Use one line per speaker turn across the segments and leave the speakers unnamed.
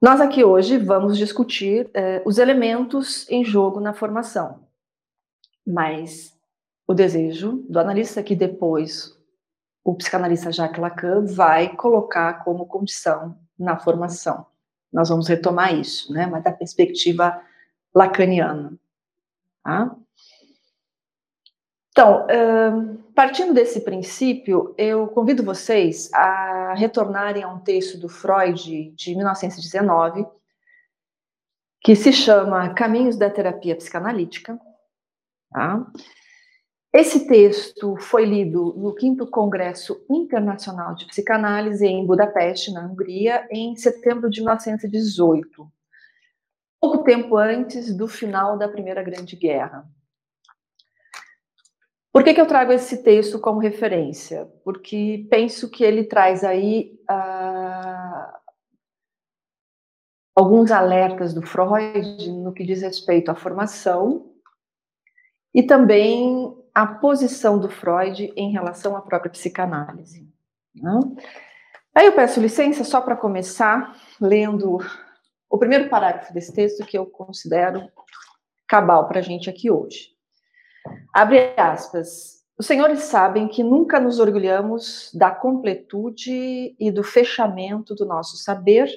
Nós aqui hoje vamos discutir eh, os elementos em jogo na formação, mas o desejo do analista que depois o psicanalista Jacques Lacan vai colocar como condição na formação. Nós vamos retomar isso, né? Mas da perspectiva lacaniana. Tá? Então, partindo desse princípio, eu convido vocês a retornarem a um texto do Freud de 1919, que se chama Caminhos da Terapia Psicanalítica. Tá? Esse texto foi lido no 5 Congresso Internacional de Psicanálise em Budapeste, na Hungria, em setembro de 1918, pouco tempo antes do final da Primeira Grande Guerra. Por que, que eu trago esse texto como referência? Porque penso que ele traz aí uh, alguns alertas do Freud no que diz respeito à formação e também a posição do Freud em relação à própria psicanálise. Né? Aí eu peço licença só para começar lendo o primeiro parágrafo desse texto que eu considero cabal para a gente aqui hoje. Abre aspas. Os senhores sabem que nunca nos orgulhamos da completude e do fechamento do nosso saber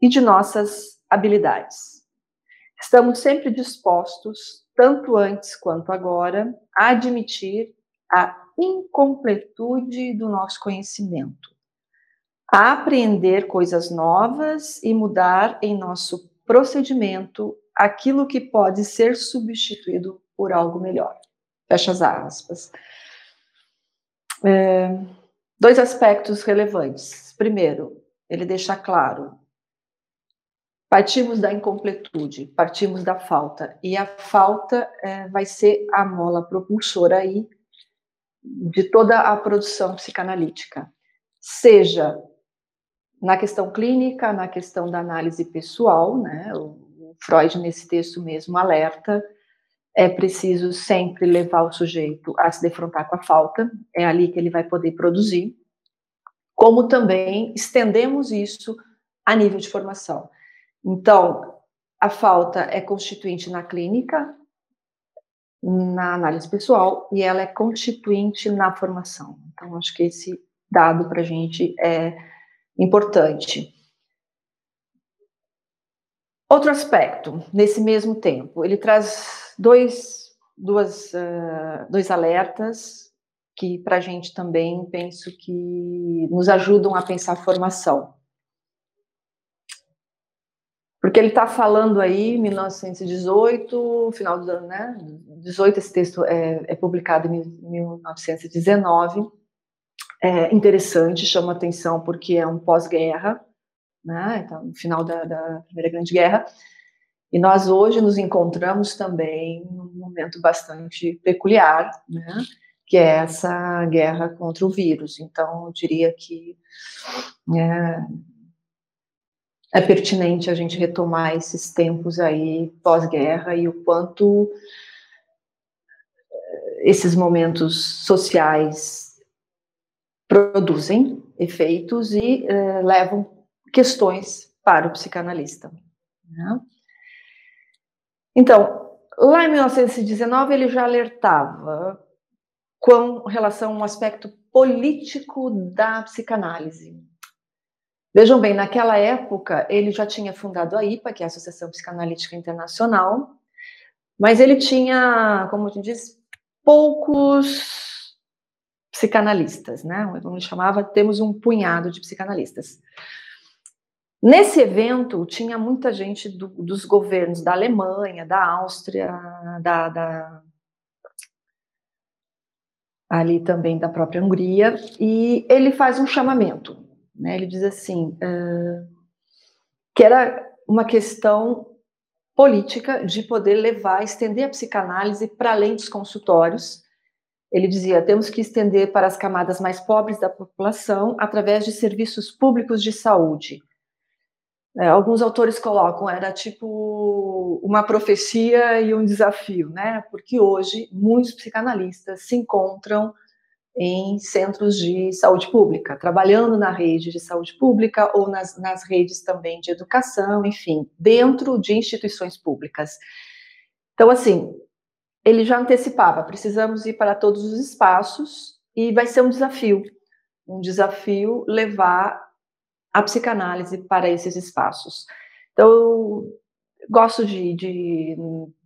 e de nossas habilidades. Estamos sempre dispostos tanto antes quanto agora, a admitir a incompletude do nosso conhecimento, a aprender coisas novas e mudar em nosso procedimento aquilo que pode ser substituído por algo melhor. Fecha as aspas. É, dois aspectos relevantes. Primeiro, ele deixa claro Partimos da incompletude, partimos da falta, e a falta é, vai ser a mola propulsora aí de toda a produção psicanalítica, seja na questão clínica, na questão da análise pessoal, né? O Freud nesse texto mesmo alerta, é preciso sempre levar o sujeito a se defrontar com a falta, é ali que ele vai poder produzir, como também estendemos isso a nível de formação. Então, a falta é constituinte na clínica, na análise pessoal, e ela é constituinte na formação. Então, acho que esse dado para a gente é importante. Outro aspecto, nesse mesmo tempo, ele traz dois, duas, uh, dois alertas que, para a gente também, penso que nos ajudam a pensar a formação. Porque ele está falando aí, 1918, final do ano, né? 18, esse texto é, é publicado em 1919. É interessante, chama atenção porque é um pós-guerra, né? Então, no final da, da Primeira Grande Guerra. E nós hoje nos encontramos também num momento bastante peculiar, né? Que é essa guerra contra o vírus. Então, eu diria que é, é pertinente a gente retomar esses tempos aí pós-guerra e o quanto eh, esses momentos sociais produzem efeitos e uh, levam questões para o psicanalista. Né? Então, lá em 1919 ele já alertava com relação ao aspecto político da psicanálise. Vejam bem, naquela época ele já tinha fundado a IPA, que é a Associação Psicanalítica Internacional, mas ele tinha, como a gente diz, poucos psicanalistas, né? Como ele chamava, temos um punhado de psicanalistas. Nesse evento tinha muita gente do, dos governos da Alemanha, da Áustria, da, da ali também da própria Hungria, e ele faz um chamamento. Né? Ele diz assim, uh, que era uma questão política de poder levar, estender a psicanálise para além dos consultórios. Ele dizia: temos que estender para as camadas mais pobres da população através de serviços públicos de saúde. É, alguns autores colocam, era tipo uma profecia e um desafio, né? Porque hoje muitos psicanalistas se encontram em centros de saúde pública, trabalhando na rede de saúde pública ou nas, nas redes também de educação, enfim, dentro de instituições públicas. Então, assim, ele já antecipava, precisamos ir para todos os espaços e vai ser um desafio, um desafio levar a psicanálise para esses espaços. Então, gosto de, de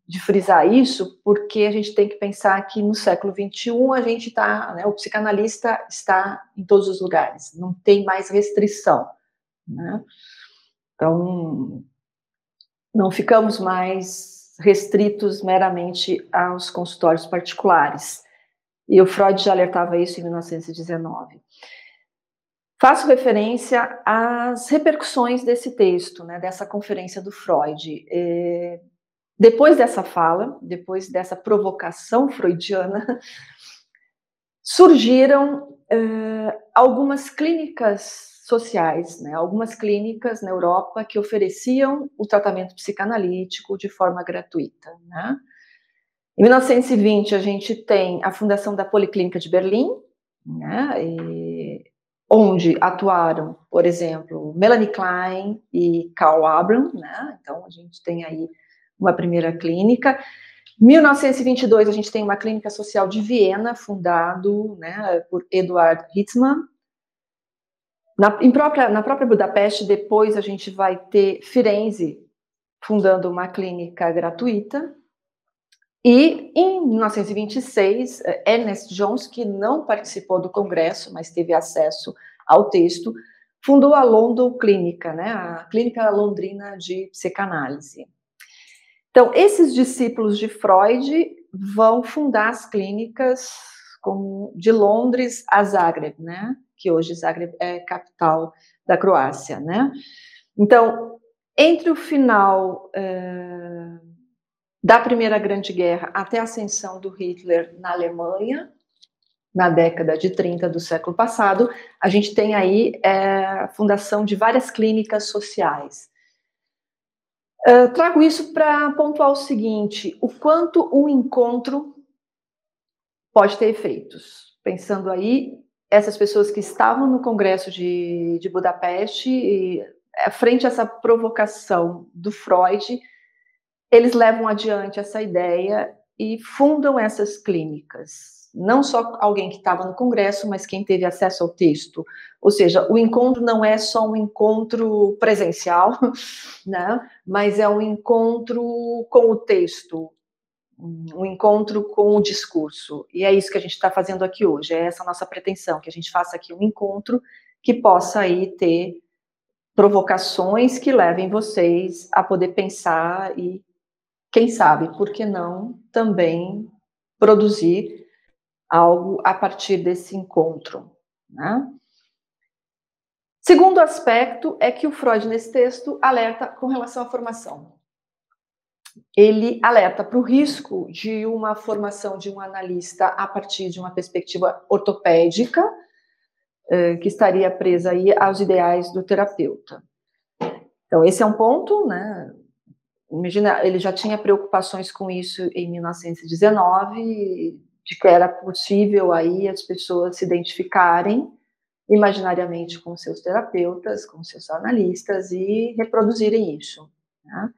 de frisar isso, porque a gente tem que pensar que no século XXI a gente está, né, o psicanalista está em todos os lugares, não tem mais restrição, né? Então, não ficamos mais restritos meramente aos consultórios particulares. E o Freud já alertava isso em 1919. Faço referência às repercussões desse texto, né, dessa conferência do Freud. É, depois dessa fala, depois dessa provocação freudiana, surgiram uh, algumas clínicas sociais, né, algumas clínicas na Europa que ofereciam o tratamento psicanalítico de forma gratuita. Né? Em 1920, a gente tem a fundação da Policlínica de Berlim, né, e, onde atuaram, por exemplo, Melanie Klein e Karl Abram. Né, então, a gente tem aí uma primeira clínica. 1922 a gente tem uma clínica social de Viena, fundado né, por Eduard Hitzmann. Na, em própria, na própria Budapeste, depois a gente vai ter Firenze fundando uma clínica gratuita. E em 1926, Ernest Jones, que não participou do congresso, mas teve acesso ao texto, fundou a London Clínica, né, a Clínica Londrina de Psicanálise. Então, esses discípulos de Freud vão fundar as clínicas de Londres a Zagreb, né? Que hoje Zagreb é capital da Croácia, né? Então, entre o final eh, da Primeira Grande Guerra até a ascensão do Hitler na Alemanha, na década de 30 do século passado, a gente tem aí eh, a fundação de várias clínicas sociais. Uh, trago isso para pontuar o seguinte: o quanto um encontro pode ter efeitos. Pensando aí, essas pessoas que estavam no Congresso de, de Budapeste, e, eh, frente a essa provocação do Freud, eles levam adiante essa ideia e fundam essas clínicas não só alguém que estava no Congresso, mas quem teve acesso ao texto. Ou seja, o encontro não é só um encontro presencial, né? mas é um encontro com o texto, um encontro com o discurso. E é isso que a gente está fazendo aqui hoje, é essa nossa pretensão, que a gente faça aqui um encontro que possa aí ter provocações que levem vocês a poder pensar e, quem sabe, por que não, também produzir algo a partir desse encontro. Né? Segundo aspecto é que o Freud, nesse texto, alerta com relação à formação. Ele alerta para o risco de uma formação de um analista a partir de uma perspectiva ortopédica, eh, que estaria presa aí aos ideais do terapeuta. Então, esse é um ponto, né? Imagina, ele já tinha preocupações com isso em 1919, de que era possível aí as pessoas se identificarem imaginariamente com seus terapeutas, com seus analistas e reproduzirem isso. Né?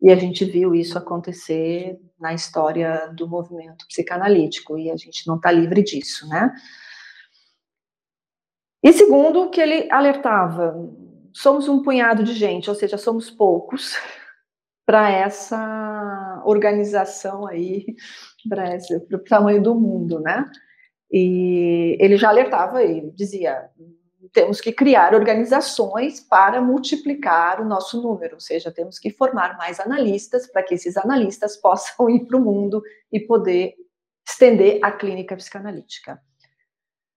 E a gente viu isso acontecer na história do movimento psicanalítico e a gente não está livre disso, né? E segundo, que ele alertava, somos um punhado de gente, ou seja, somos poucos para essa organização aí para o tamanho do mundo, né? E ele já alertava, ele dizia, temos que criar organizações para multiplicar o nosso número, ou seja, temos que formar mais analistas para que esses analistas possam ir para o mundo e poder estender a clínica psicanalítica.